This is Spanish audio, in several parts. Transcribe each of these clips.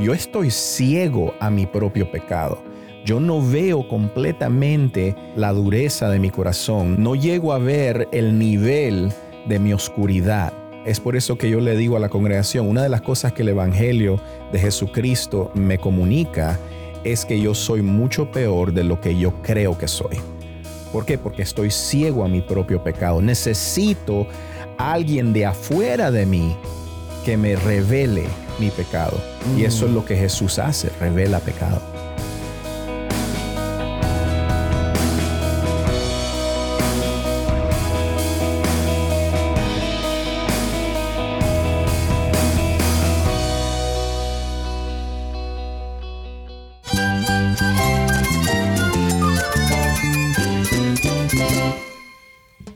Yo estoy ciego a mi propio pecado. Yo no veo completamente la dureza de mi corazón. No llego a ver el nivel de mi oscuridad. Es por eso que yo le digo a la congregación, una de las cosas que el Evangelio de Jesucristo me comunica es que yo soy mucho peor de lo que yo creo que soy. ¿Por qué? Porque estoy ciego a mi propio pecado. Necesito a alguien de afuera de mí que me revele mi pecado. Y eso es lo que Jesús hace, revela pecado.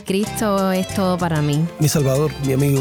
Cristo es todo para mí. Mi Salvador, mi amigo,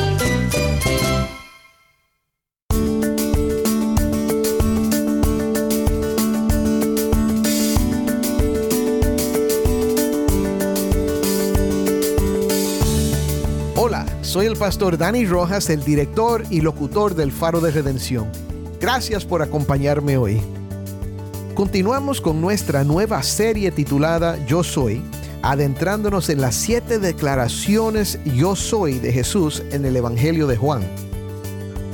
Soy el pastor Dani Rojas, el director y locutor del Faro de Redención. Gracias por acompañarme hoy. Continuamos con nuestra nueva serie titulada Yo Soy, adentrándonos en las siete declaraciones Yo Soy de Jesús en el Evangelio de Juan.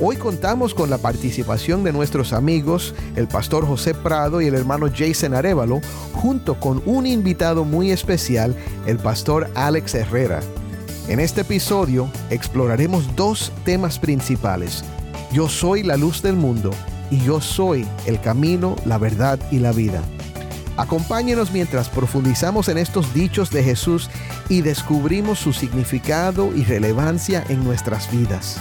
Hoy contamos con la participación de nuestros amigos, el pastor José Prado y el hermano Jason Arevalo, junto con un invitado muy especial, el pastor Alex Herrera. En este episodio exploraremos dos temas principales. Yo soy la luz del mundo y yo soy el camino, la verdad y la vida. Acompáñenos mientras profundizamos en estos dichos de Jesús y descubrimos su significado y relevancia en nuestras vidas.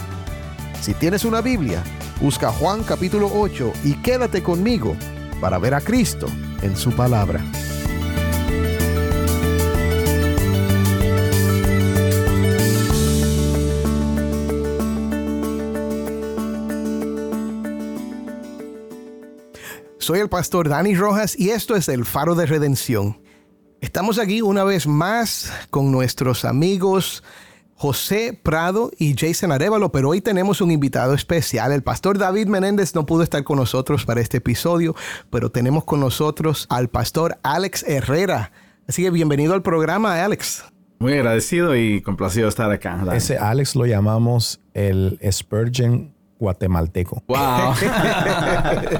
Si tienes una Biblia, busca Juan capítulo 8 y quédate conmigo para ver a Cristo en su palabra. Soy el pastor Dani Rojas y esto es el Faro de Redención. Estamos aquí una vez más con nuestros amigos José Prado y Jason Arevalo, pero hoy tenemos un invitado especial. El pastor David Menéndez no pudo estar con nosotros para este episodio, pero tenemos con nosotros al pastor Alex Herrera. Así que bienvenido al programa, Alex. Muy agradecido y complacido de estar acá. Dani. Ese Alex lo llamamos el Spurgeon guatemalteco. Wow.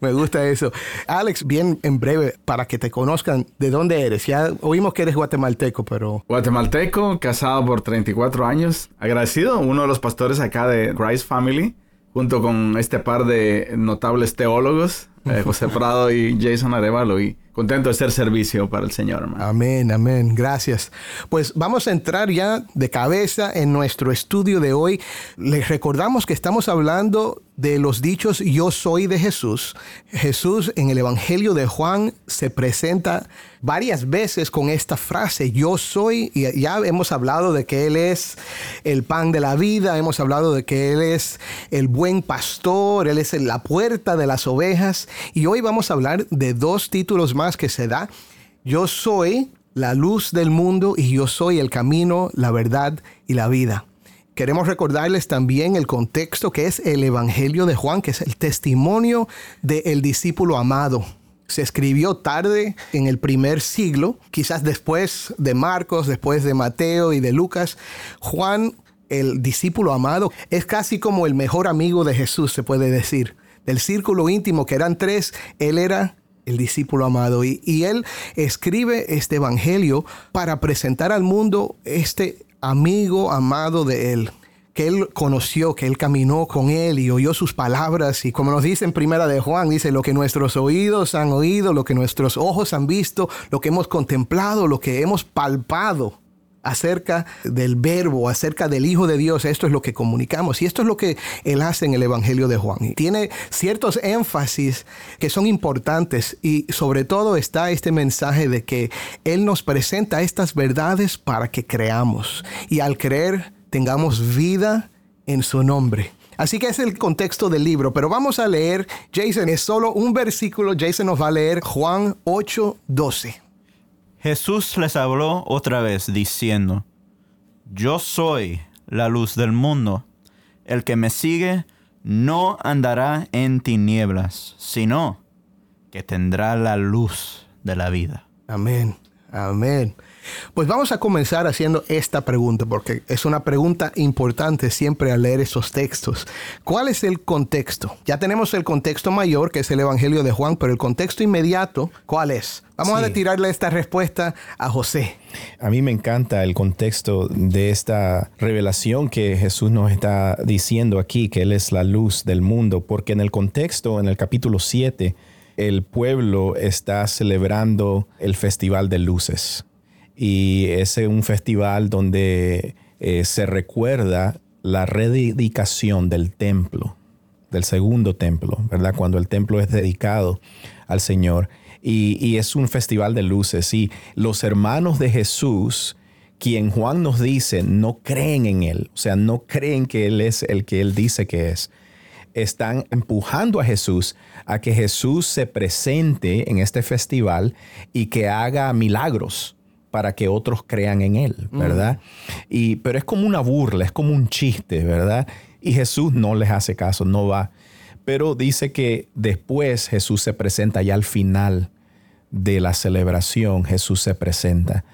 Me gusta eso. Alex, bien en breve, para que te conozcan, ¿de dónde eres? Ya oímos que eres guatemalteco, pero... Guatemalteco, casado por 34 años. Agradecido, uno de los pastores acá de Christ Family, junto con este par de notables teólogos, eh, José Prado y Jason Arevalo. Y contento de ser servicio para el Señor, hermano. Amén, amén. Gracias. Pues vamos a entrar ya de cabeza en nuestro estudio de hoy. Les recordamos que estamos hablando de los dichos yo soy de Jesús. Jesús en el Evangelio de Juan se presenta varias veces con esta frase yo soy y ya hemos hablado de que Él es el pan de la vida, hemos hablado de que Él es el buen pastor, Él es la puerta de las ovejas y hoy vamos a hablar de dos títulos que se da. Yo soy la luz del mundo y yo soy el camino, la verdad y la vida. Queremos recordarles también el contexto que es el Evangelio de Juan, que es el testimonio del discípulo amado. Se escribió tarde en el primer siglo, quizás después de Marcos, después de Mateo y de Lucas. Juan, el discípulo amado, es casi como el mejor amigo de Jesús, se puede decir. Del círculo íntimo, que eran tres, él era el discípulo amado. Y, y, él escribe este evangelio para presentar al mundo este amigo amado de él que él conoció, que él caminó con él y oyó sus palabras. Y como nos dice en primera de Juan, dice lo que nuestros oídos han oído, lo que nuestros ojos han visto, lo que hemos contemplado, lo que hemos palpado acerca del verbo, acerca del Hijo de Dios. Esto es lo que comunicamos y esto es lo que Él hace en el Evangelio de Juan. Y tiene ciertos énfasis que son importantes y sobre todo está este mensaje de que Él nos presenta estas verdades para que creamos y al creer tengamos vida en su nombre. Así que es el contexto del libro, pero vamos a leer, Jason, es solo un versículo, Jason nos va a leer Juan 8, 12. Jesús les habló otra vez diciendo, Yo soy la luz del mundo. El que me sigue no andará en tinieblas, sino que tendrá la luz de la vida. Amén, amén. Pues vamos a comenzar haciendo esta pregunta, porque es una pregunta importante siempre al leer esos textos. ¿Cuál es el contexto? Ya tenemos el contexto mayor, que es el Evangelio de Juan, pero el contexto inmediato, ¿cuál es? Vamos a tirarle esta respuesta a José. A mí me encanta el contexto de esta revelación que Jesús nos está diciendo aquí, que Él es la luz del mundo, porque en el contexto, en el capítulo 7, el pueblo está celebrando el Festival de Luces y es un festival donde eh, se recuerda la rededicación del templo, del segundo templo, ¿verdad? Cuando el templo es dedicado al Señor. Y, y, es un festival de luces. Y los hermanos de Jesús, quien Juan nos dice, no creen en Él, o sea, no creen que Él es el que Él dice que es. Están empujando a Jesús a que Jesús se presente en este festival y que haga milagros para que otros crean en Él, ¿verdad? Y, pero es como una burla, es como un chiste, ¿verdad? Y Jesús no les hace caso, no va. Pero dice que después Jesús se presenta ya al final de la celebración, Jesús se presenta.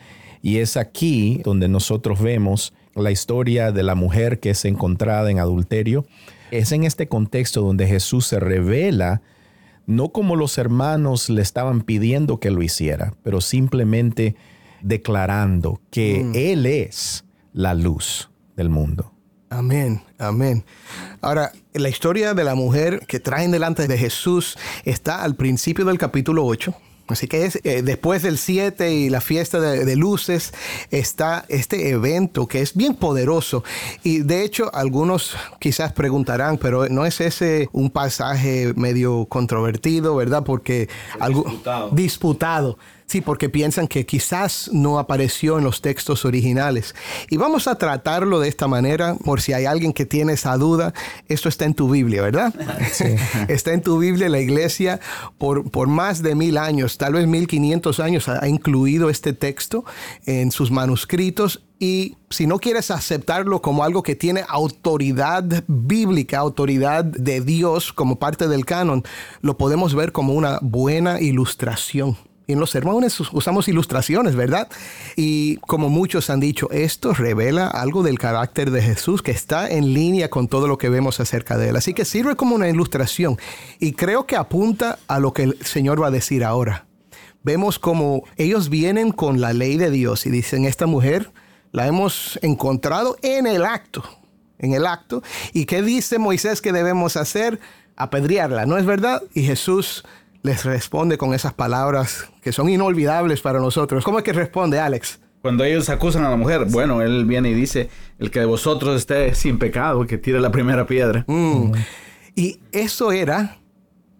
Y es aquí donde nosotros vemos la historia de la mujer que es encontrada en adulterio. Es en este contexto donde Jesús se revela, no como los hermanos le estaban pidiendo que lo hiciera, pero simplemente declarando que mm. Él es la luz del mundo. Amén, amén. Ahora, la historia de la mujer que traen delante de Jesús está al principio del capítulo 8. Así que es, eh, después del 7 y la fiesta de, luces está este evento que es bien poderoso. Y de hecho algunos quizás preguntarán, pero ¿no es ese un pasaje medio controvertido, verdad? Porque algo disputado. Sí, porque piensan que quizás no apareció en los textos originales. Y vamos a tratarlo de esta manera, por si hay alguien que tiene esa duda. Esto está en tu Biblia, ¿verdad? Sí. está en tu Biblia. La iglesia por, por más de mil años, tal vez mil quinientos años, ha incluido este texto en sus manuscritos y si no quieres aceptarlo como algo que tiene autoridad bíblica, autoridad de Dios como parte del canon, lo podemos ver como una buena ilustración y en los sermones usamos ilustraciones, ¿verdad? Y como muchos han dicho, esto revela algo del carácter de Jesús que está en línea con todo lo que vemos acerca de él. Así que sirve como una ilustración y creo que apunta a lo que el Señor va a decir ahora. Vemos como ellos vienen con la ley de Dios y dicen, esta mujer la hemos encontrado en el acto, en el acto. ¿Y qué dice Moisés que debemos hacer? Apedrearla, ¿no es verdad? Y Jesús les responde con esas palabras que son inolvidables para nosotros. ¿Cómo es que responde Alex? Cuando ellos acusan a la mujer, bueno, él viene y dice, el que de vosotros esté sin pecado, que tire la primera piedra. Mm. Y eso era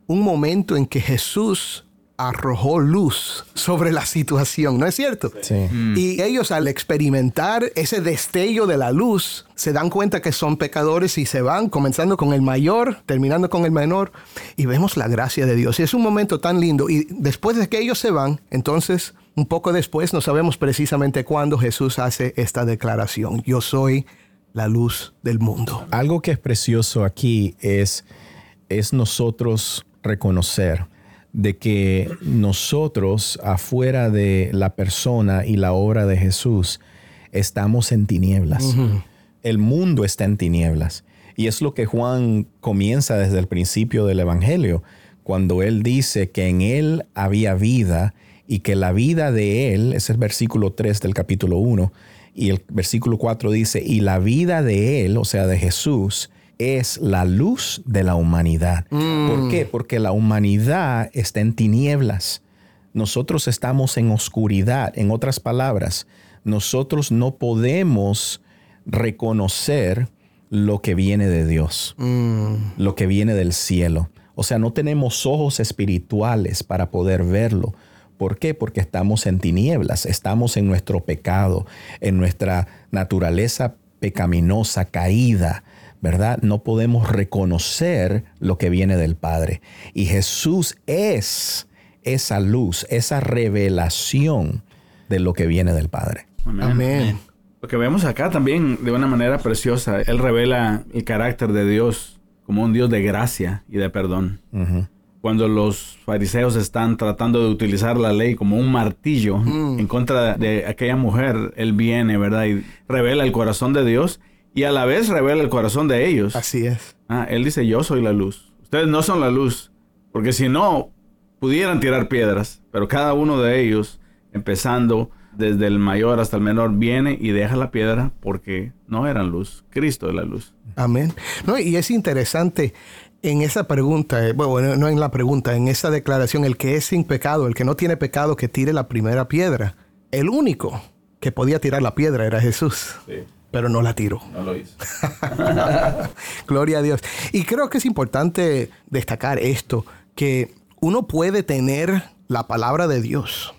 un momento en que Jesús arrojó luz sobre la situación, ¿no es cierto? Sí. Mm. Y ellos al experimentar ese destello de la luz, se dan cuenta que son pecadores y se van, comenzando con el mayor, terminando con el menor, y vemos la gracia de Dios. Y es un momento tan lindo. Y después de que ellos se van, entonces, un poco después, no sabemos precisamente cuándo Jesús hace esta declaración. Yo soy la luz del mundo. Algo que es precioso aquí es, es nosotros reconocer de que nosotros, afuera de la persona y la obra de Jesús, estamos en tinieblas. El mundo está en tinieblas. Y es lo que Juan comienza desde el principio del Evangelio, cuando él dice que en él había vida y que la vida de él, es el versículo 3 del capítulo 1, y el versículo 4 dice, y la vida de él, o sea, de Jesús, es la luz de la humanidad. Mm. ¿Por qué? Porque la humanidad está en tinieblas. Nosotros estamos en oscuridad. En otras palabras, nosotros no podemos reconocer lo que viene de Dios, lo que viene del cielo. O sea, no tenemos ojos espirituales para poder verlo. ¿Por qué? Porque estamos en tinieblas, estamos en nuestro pecado, en nuestra naturaleza pecaminosa, caída, ¿verdad? No podemos reconocer lo que viene del Padre. Y Jesús es esa luz, esa revelación de lo que viene del Padre. Amén. Lo que vemos acá también de una manera preciosa, Él revela el carácter de Dios como un Dios de gracia y de perdón. Cuando los fariseos están tratando de utilizar la ley como un martillo en contra de aquella mujer, Él viene, ¿verdad? Y revela el corazón de Dios y a la vez revela el corazón de ellos. Así es. Ah, él dice, yo soy la luz. Ustedes no son la luz, porque si no, pudieran tirar piedras, pero cada uno de ellos, empezando desde el mayor hasta el menor, viene y deja la piedra porque no eran luz. Cristo es la luz. Amén. No, y es interesante en esa pregunta, eh, bueno, no en la pregunta, en esa declaración, el que es sin pecado, el que no tiene pecado, que tire la primera piedra. El único que podía tirar la piedra era Jesús. Pero no la tiró. No lo hizo. Gloria a Dios. Y creo que es importante destacar esto, que uno puede tener la palabra de Dios.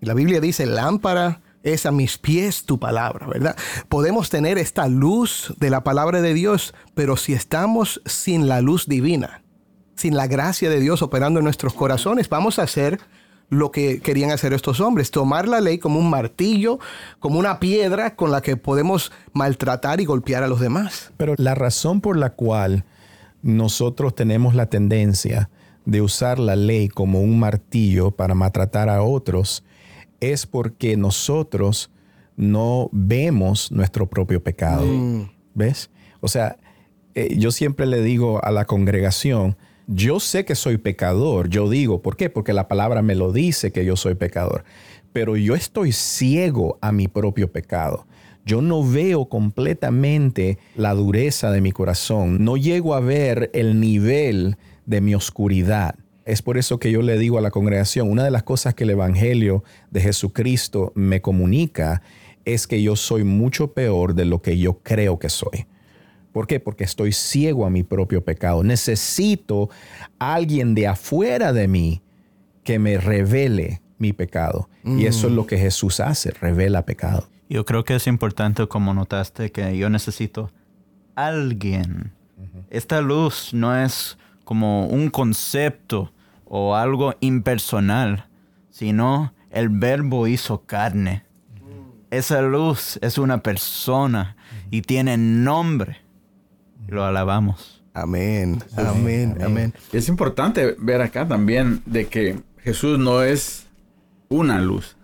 La Biblia dice, lámpara es a mis pies tu palabra, ¿verdad? Podemos tener esta luz de la palabra de Dios, pero si estamos sin la luz divina, sin la gracia de Dios operando en nuestros corazones, vamos a hacer lo que querían hacer estos hombres, tomar la ley como un martillo, como una piedra con la que podemos maltratar y golpear a los demás. Pero la razón por la cual nosotros tenemos la tendencia de usar la ley como un martillo para maltratar a otros es porque nosotros no vemos nuestro propio pecado. ¿Ves? O sea, eh, yo siempre le digo a la congregación, yo sé que soy pecador, yo digo, ¿por qué? Porque la palabra me lo dice que yo soy pecador, pero yo estoy ciego a mi propio pecado. Yo no veo completamente la dureza de mi corazón, no llego a ver el nivel de mi oscuridad. Es por eso que yo le digo a la congregación, una de las cosas que el Evangelio de Jesucristo me comunica es que yo soy mucho peor de lo que yo creo que soy. ¿Por qué? Porque estoy ciego a mi propio pecado. Necesito a alguien de afuera de mí que me revele mi pecado. Y eso es lo que Jesús hace, revela pecado. Yo creo que es importante, como notaste, que yo necesito alguien. Esta luz no es como un concepto o algo impersonal, sino el verbo hizo carne. Esa luz es una persona y tiene nombre. Lo alabamos. Amén, amén, amén. Es importante ver acá también de que Jesús no es una luz,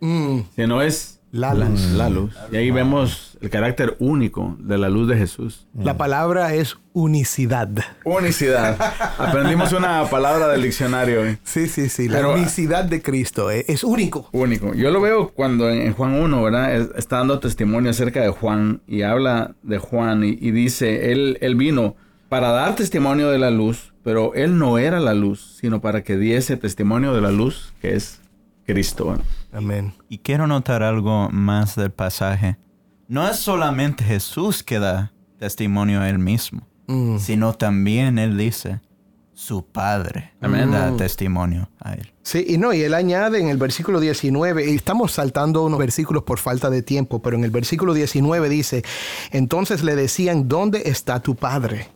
Mm, sino es la luz. la luz. Y ahí vemos el carácter único de la luz de Jesús. La palabra es unicidad. Unicidad. Aprendimos una palabra del diccionario. ¿eh? Sí, sí, sí. La Pero- unicidad de Cristo eh, es único. Único. Yo lo veo cuando en Juan 1, ¿verdad? Es- Está dando testimonio acerca de Juan y habla de Juan y, y dice, él, él vino para dar testimonio de la luz, pero él no era la luz, sino para que diese testimonio de la luz, que es Cristo. ¿eh? Amén. Y quiero notar algo más del pasaje. No es solamente Jesús que da testimonio a él mismo, Mm. sino también él dice, su Padre Amén. da testimonio a él. Sí, y no, y él añade en el versículo 19, y estamos saltando unos versículos por falta de tiempo, pero en el versículo 19 dice, entonces le decían, ¿dónde está tu Padre?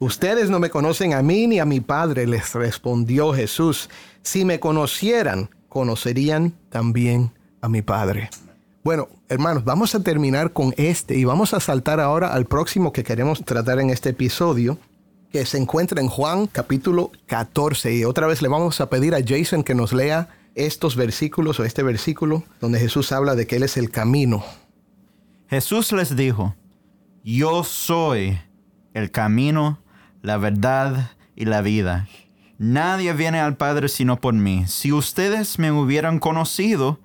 Ustedes no me conocen a mí ni a mi Padre, les respondió Jesús. Si me conocieran, conocerían también a mi Padre. Bueno, hermanos, vamos a terminar con este y vamos a saltar ahora al próximo que queremos tratar en este episodio, que se encuentra en Juan capítulo 14. Y otra vez le vamos a pedir a Jason que nos lea estos versículos o este versículo donde Jesús habla de que Él es el camino. Jesús les dijo, yo soy el camino, la verdad y la vida. Nadie viene al Padre sino por mí. Si ustedes me hubieran conocido,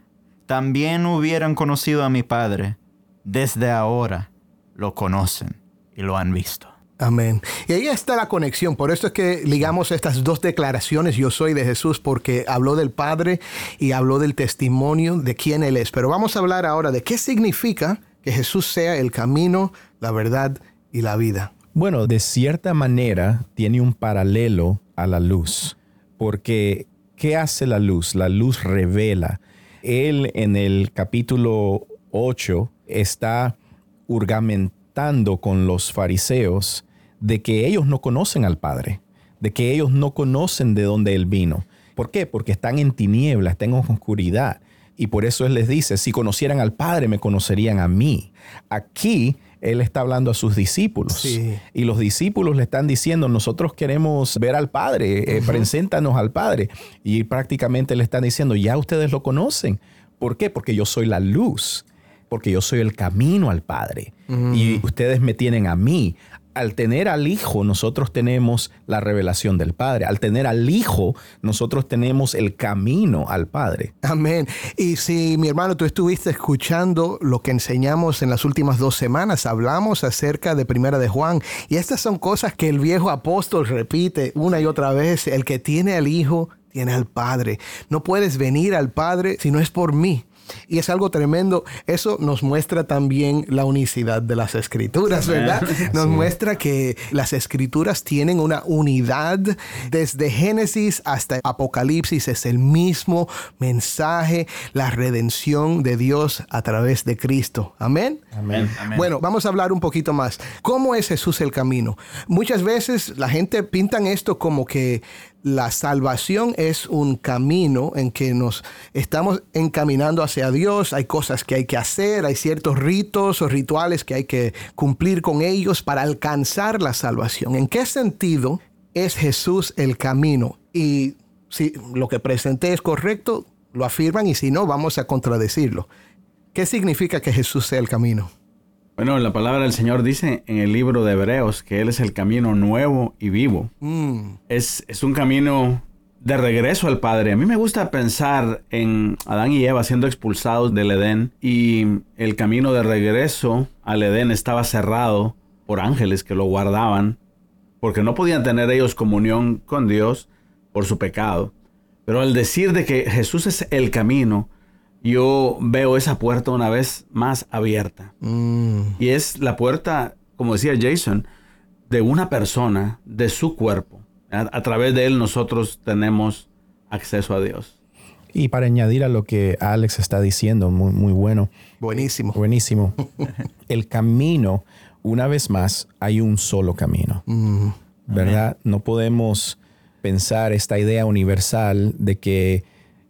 también hubieran conocido a mi Padre. Desde ahora lo conocen y lo han visto. Amén. Y ahí está la conexión. Por eso es que ligamos estas dos declaraciones, yo soy de Jesús, porque habló del Padre y habló del testimonio de quién Él es. Pero vamos a hablar ahora de qué significa que Jesús sea el camino, la verdad y la vida. Bueno, de cierta manera tiene un paralelo a la luz, porque ¿qué hace la luz? La luz revela. Él en el capítulo 8 está urgamentando con los fariseos de que ellos no conocen al Padre, de que ellos no conocen de dónde Él vino. ¿Por qué? Porque están en tinieblas, están en oscuridad. Y por eso Él les dice, si conocieran al Padre, me conocerían a mí. Aquí Él está hablando a sus discípulos. Y los discípulos le están diciendo, nosotros queremos ver al Padre, eh, preséntanos al Padre. Y prácticamente le están diciendo, ya ustedes lo conocen. ¿Por qué? Porque yo soy la luz porque yo soy el camino al Padre. Y ustedes me tienen a mí al tener al Hijo, nosotros tenemos la revelación del Padre. Al tener al Hijo, nosotros tenemos el camino al Padre. Amén. Y si, mi hermano, tú estuviste escuchando lo que enseñamos en las últimas dos semanas, hablamos acerca de Primera de Juan. Y estas son cosas que el viejo apóstol repite una y otra vez. El que tiene al Hijo, tiene al Padre. No puedes venir al Padre si no es por mí. Y es algo tremendo. Eso nos muestra también la unicidad de las escrituras, ¿verdad? Nos muestra que las escrituras tienen una unidad desde Génesis hasta Apocalipsis. Es el mismo mensaje, la redención de Dios a través de Cristo. Amén. Amén. Bueno, vamos a hablar un poquito más. ¿Cómo es Jesús el camino? Muchas veces la gente pintan esto como que la salvación es un camino en que nos estamos encaminando hacia Dios. Hay cosas que hay que hacer, hay ciertos ritos o rituales que hay que cumplir con ellos para alcanzar la salvación. ¿En qué sentido es Jesús el camino? Y si lo que presenté es correcto, lo afirman y si no, vamos a contradecirlo. ¿Qué significa que Jesús sea el camino? Bueno, la palabra del Señor dice en el libro de Hebreos que Él es el camino nuevo y vivo. Mm. Es, es un camino de regreso al Padre. A mí me gusta pensar en Adán y Eva siendo expulsados del Edén y el camino de regreso al Edén estaba cerrado por ángeles que lo guardaban porque no podían tener ellos comunión con Dios por su pecado. Pero al decir de que Jesús es el camino, yo veo esa puerta una vez más abierta. Mm. Y es la puerta, como decía Jason, de una persona, de su cuerpo. A, a, través de él nosotros tenemos acceso a Dios. Y para añadir a lo que Alex está diciendo, muy, muy bueno. Buenísimo. Buenísimo. El camino, una vez más, hay un solo camino. Mm. ¿Verdad? No podemos pensar esta idea universal de que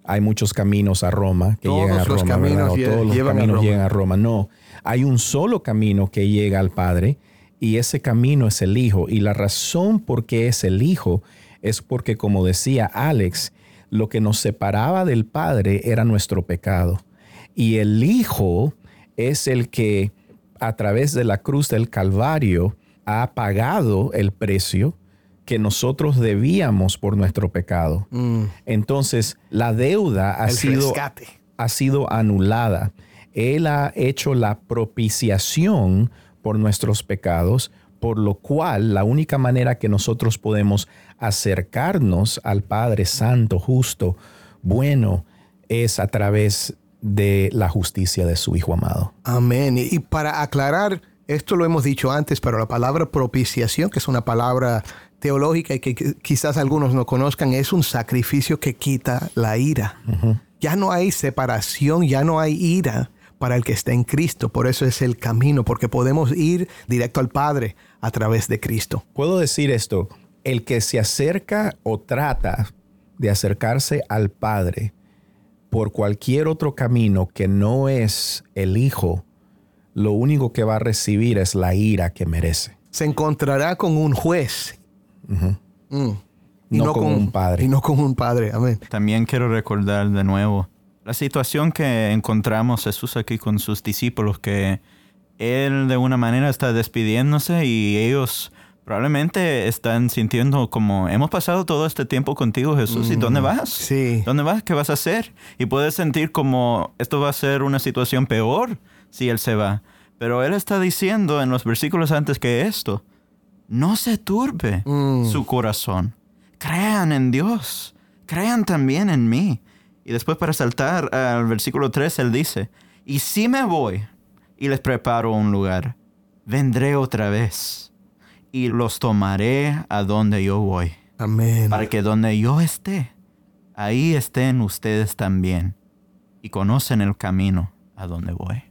hay muchos caminos a Roma que Todos llegan a los Roma. caminos ¿verdad? O lle- todos los a caminos llegan a Roma. No, hay un solo camino que llega al Padre y ese camino es el Hijo. Y la razón por qué es el Hijo es porque, como decía Alex, lo que nos separaba del Padre era nuestro pecado. Y el Hijo es el que a través de la cruz del Calvario ha pagado el precio que nosotros debíamos por nuestro pecado. Mm. Entonces, la deuda ha El sido, rescate. ha sido anulada. Él ha hecho la propiciación por nuestros pecados, por lo cual la única manera que nosotros podemos acercarnos al Padre Santo, justo, bueno, es a través de la justicia de su Hijo amado. Amén. Y, y para aclarar, esto lo hemos dicho antes, pero la palabra propiciación, que es una palabra teológica y que qui- quizás algunos no conozcan, es un sacrificio que quita la ira. Ya no hay separación, ya no hay ira para el que está en Cristo. Por eso es el camino, porque podemos ir directo al Padre a través de Cristo. Puedo decir esto, el que se acerca o trata de acercarse al Padre por cualquier otro camino que no es el Hijo, lo único que va a recibir es la ira que merece. Se encontrará con un juez. Mm. Y No con un padre. Y no con un padre. Amén. También quiero recordar de nuevo la situación que encontramos Jesús aquí con sus discípulos, que Él de una manera está despidiéndose y ellos probablemente están sintiendo como, hemos pasado todo este tiempo contigo Jesús, ¿y dónde vas? Sí. ¿Dónde vas? ¿Qué vas a hacer? Y puedes sentir como esto va a ser una situación peor si Él se va. Pero Él está diciendo en los versículos antes que esto, no se turbe Mm. su corazón. Crean en Dios, crean también en mí. Y después para saltar al versículo 3, él dice, y si me voy y les preparo un lugar, vendré otra vez y los tomaré a donde yo voy, Amén. para que donde yo esté, ahí estén ustedes también y conocen el camino a donde voy.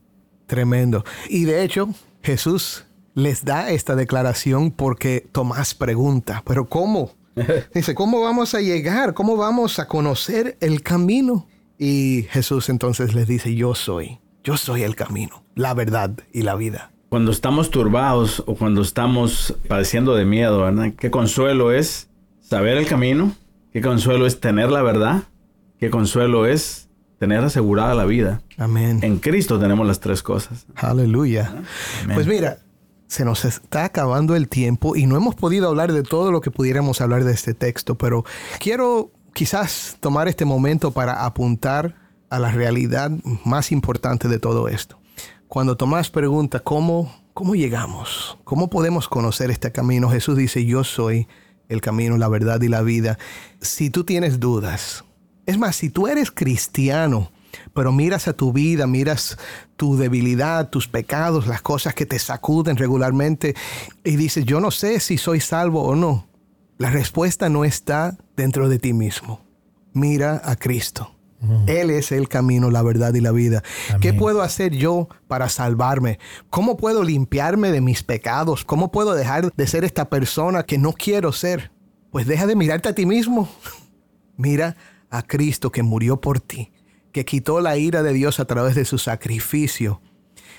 Tremendo. Y de hecho, Jesús les da esta declaración porque Tomás pregunta, pero ¿cómo? Dice, ¿cómo vamos a llegar? ¿Cómo vamos a conocer el camino? Y Jesús entonces les dice, yo soy, yo soy el camino, la verdad y la vida. Cuando estamos turbados o cuando estamos padeciendo de miedo, ¿verdad? Qué consuelo es saber el camino, qué consuelo es tener la verdad, qué consuelo es tener asegurada la vida. Amén. En Cristo tenemos las tres cosas. Aleluya. Amén. Pues mira, se nos está acabando el tiempo y no hemos podido hablar de todo lo que pudiéramos hablar de este texto, pero quiero quizás tomar este momento para apuntar a la realidad más importante de todo esto. Cuando Tomás pregunta, ¿cómo, cómo llegamos? ¿Cómo podemos conocer este camino? Jesús dice, yo soy el camino, la verdad y la vida. Si tú tienes dudas, es más, si tú eres cristiano, pero miras a tu vida, miras tu debilidad, tus pecados, las cosas que te sacuden regularmente y dices, yo no sé si soy salvo o no. La respuesta no está dentro de ti mismo. Mira a Cristo. Él es el camino, la verdad y la vida. ¿Qué puedo hacer yo para salvarme? ¿Cómo puedo limpiarme de mis pecados? ¿Cómo puedo dejar de ser esta persona que no quiero ser? Pues deja de mirarte a ti mismo. Mira a Cristo que murió por ti, que quitó la ira de Dios a través de su sacrificio,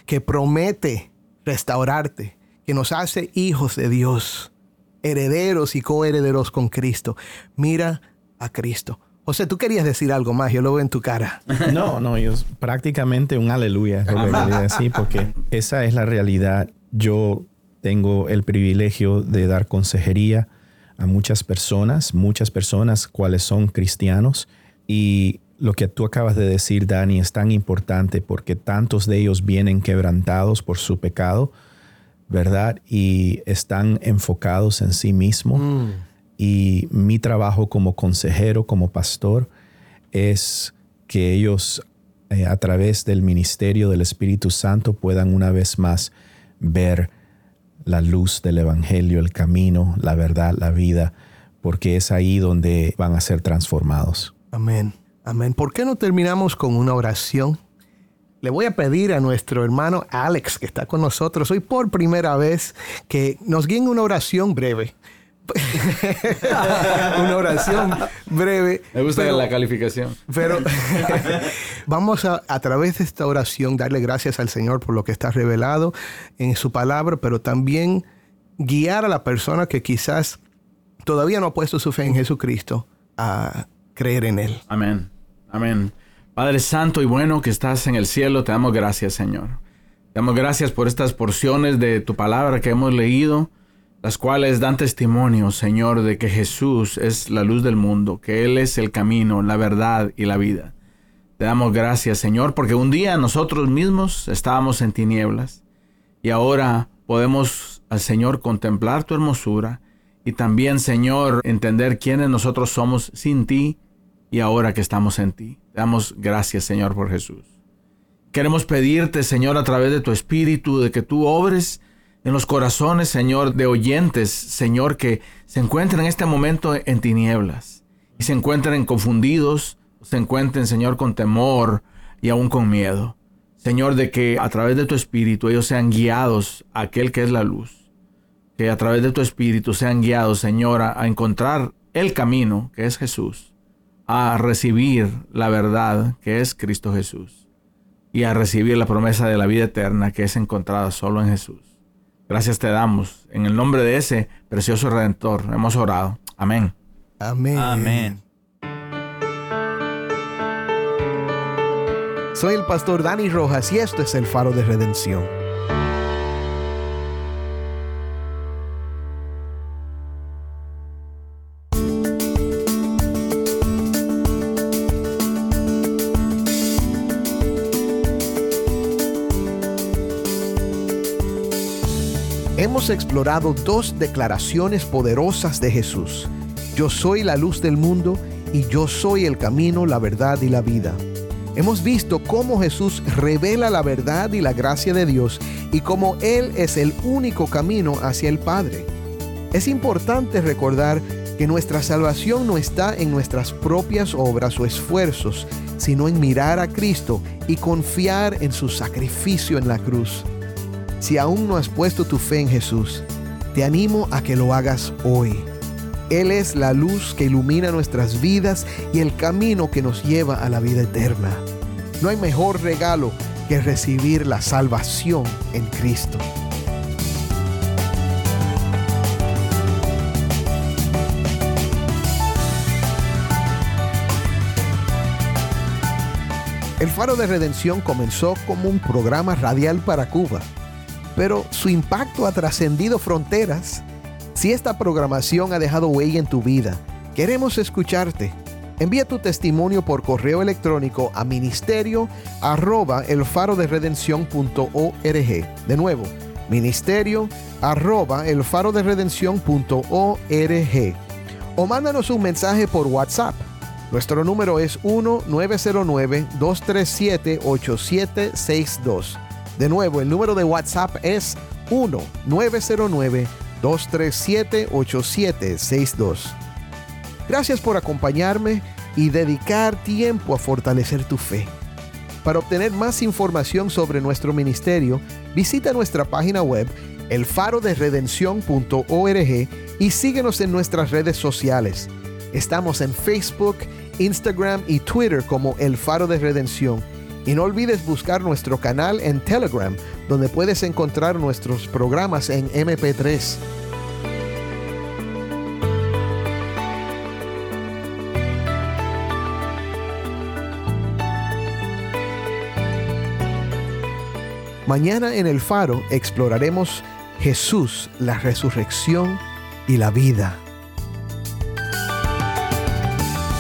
que promete restaurarte, que nos hace hijos de Dios, herederos y coherederos con Cristo. Mira a Cristo. José, tú querías decir algo más, yo lo veo en tu cara. No, no, yo prácticamente un aleluya, lo que decir, porque esa es la realidad. Yo tengo el privilegio de dar consejería a muchas personas, muchas personas cuales son cristianos y lo que tú acabas de decir, Dani, es tan importante porque tantos de ellos vienen quebrantados por su pecado, ¿verdad? Y están enfocados en sí mismos. Y mi trabajo como consejero, como pastor, es que ellos eh, a través del ministerio del Espíritu Santo puedan una vez más ver la luz del Evangelio, el camino, la verdad, la vida, porque es ahí donde van a ser transformados. Amén. Amén. ¿Por qué no terminamos con una oración? Le voy a pedir a nuestro hermano Alex, que está con nosotros hoy por primera vez, que nos guíe una oración breve. una oración breve. Me gusta pero- la calificación. Pero vamos a, a través de esta oración, darle gracias al Señor por lo que está revelado en su palabra, pero también guiar a la persona que quizás todavía no ha puesto su fe en Jesucristo a creer en Él. Amén. Amén. Padre Santo y bueno que estás en el cielo, te damos gracias, Señor. Te damos gracias por estas porciones de tu palabra que hemos leído, las cuales dan testimonio, Señor, de que Jesús es la luz del mundo, que Él es el camino, la verdad y la vida. Te damos gracias, Señor, porque un día nosotros mismos estábamos en tinieblas y ahora podemos al Señor contemplar tu hermosura y también, Señor, entender quiénes nosotros somos sin ti y ahora que estamos en ti. Te damos gracias, Señor, por Jesús. Queremos pedirte, Señor, a través de tu Espíritu, de que tú obres en los corazones, Señor, de oyentes, Señor, que se encuentran en este momento en tinieblas y se encuentren confundidos, se encuentren, Señor, con temor y aún con miedo. Señor, de que a través de tu Espíritu ellos sean guiados a aquel que es la luz. Que a través de tu Espíritu sean guiados, Señor, a, a encontrar el camino, que es Jesús, a recibir la verdad, que es Cristo Jesús, y a recibir la promesa de la vida eterna, que es encontrada solo en Jesús. Gracias te damos. En el nombre de ese precioso Redentor hemos orado. Amén. Amén. Amén. Soy el pastor Dani Rojas y esto es el faro de redención. Hemos explorado dos declaraciones poderosas de Jesús. Yo soy la luz del mundo y yo soy el camino, la verdad y la vida. Hemos visto cómo Jesús revela la verdad y la gracia de Dios y cómo Él es el único camino hacia el Padre. Es importante recordar que nuestra salvación no está en nuestras propias obras o esfuerzos, sino en mirar a Cristo y confiar en su sacrificio en la cruz. Si aún no has puesto tu fe en Jesús, te animo a que lo hagas hoy. Él es la luz que ilumina nuestras vidas y el camino que nos lleva a la vida eterna. No hay mejor regalo que recibir la salvación en Cristo. El Faro de Redención comenzó como un programa radial para Cuba, pero su impacto ha trascendido fronteras. Si esta programación ha dejado huella en tu vida, queremos escucharte. Envía tu testimonio por correo electrónico a ministerio arroba el faro de De nuevo, ministerio arroba el faro de O mándanos un mensaje por WhatsApp nuestro número es 1-909-237-8762. De nuevo, el número de WhatsApp es 1-909-237-8762. Gracias por acompañarme y dedicar tiempo a fortalecer tu fe. Para obtener más información sobre nuestro ministerio, visita nuestra página web elfaroderedención.org y síguenos en nuestras redes sociales. Estamos en Facebook, Instagram y Twitter como El Faro de Redención. Y no olvides buscar nuestro canal en Telegram, donde puedes encontrar nuestros programas en MP3. Mañana en el faro exploraremos Jesús, la resurrección y la vida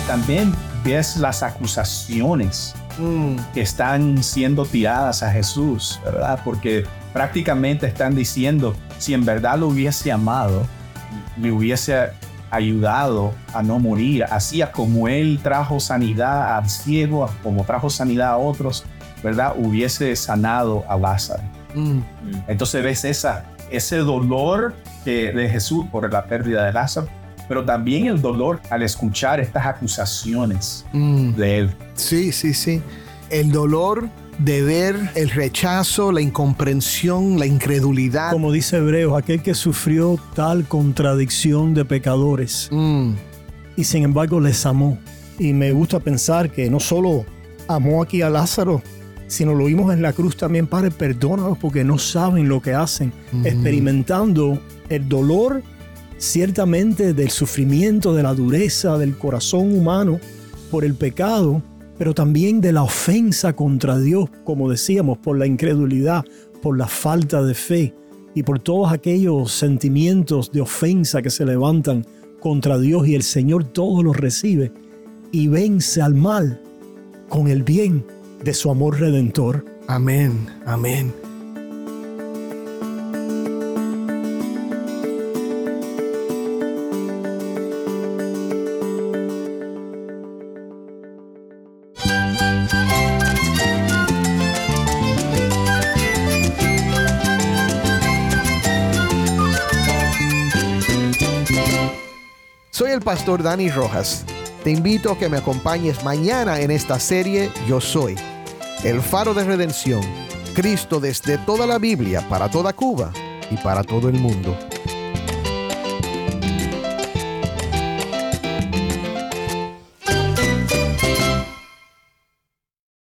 también ves las acusaciones. Que están siendo tiradas a Jesús, ¿verdad? Porque prácticamente están diciendo, si en verdad lo hubiese amado, me hubiese ayudado a no morir, así como él trajo sanidad al ciego, como trajo sanidad a otros, ¿verdad? Hubiese sanado a Lázaro. Mm. Entonces ves esa, ese dolor de Jesús por la pérdida de Lázaro, pero también el dolor al escuchar estas acusaciones mm. de él. Sí, sí, sí. El dolor de ver el rechazo, la incomprensión, la incredulidad. Como dice Hebreos, aquel que sufrió tal contradicción de pecadores mm. y sin embargo les amó. Y me gusta pensar que no solo amó aquí a Lázaro, sino lo vimos en la cruz también, Padre, perdónalos porque no saben lo que hacen, mm. experimentando el dolor ciertamente del sufrimiento, de la dureza del corazón humano por el pecado, pero también de la ofensa contra Dios, como decíamos, por la incredulidad, por la falta de fe y por todos aquellos sentimientos de ofensa que se levantan contra Dios y el Señor todo los recibe y vence al mal con el bien de su amor redentor. Amén, amén. Dani Rojas. Te invito a que me acompañes mañana en esta serie Yo Soy, el faro de redención, Cristo desde toda la Biblia, para toda Cuba y para todo el mundo.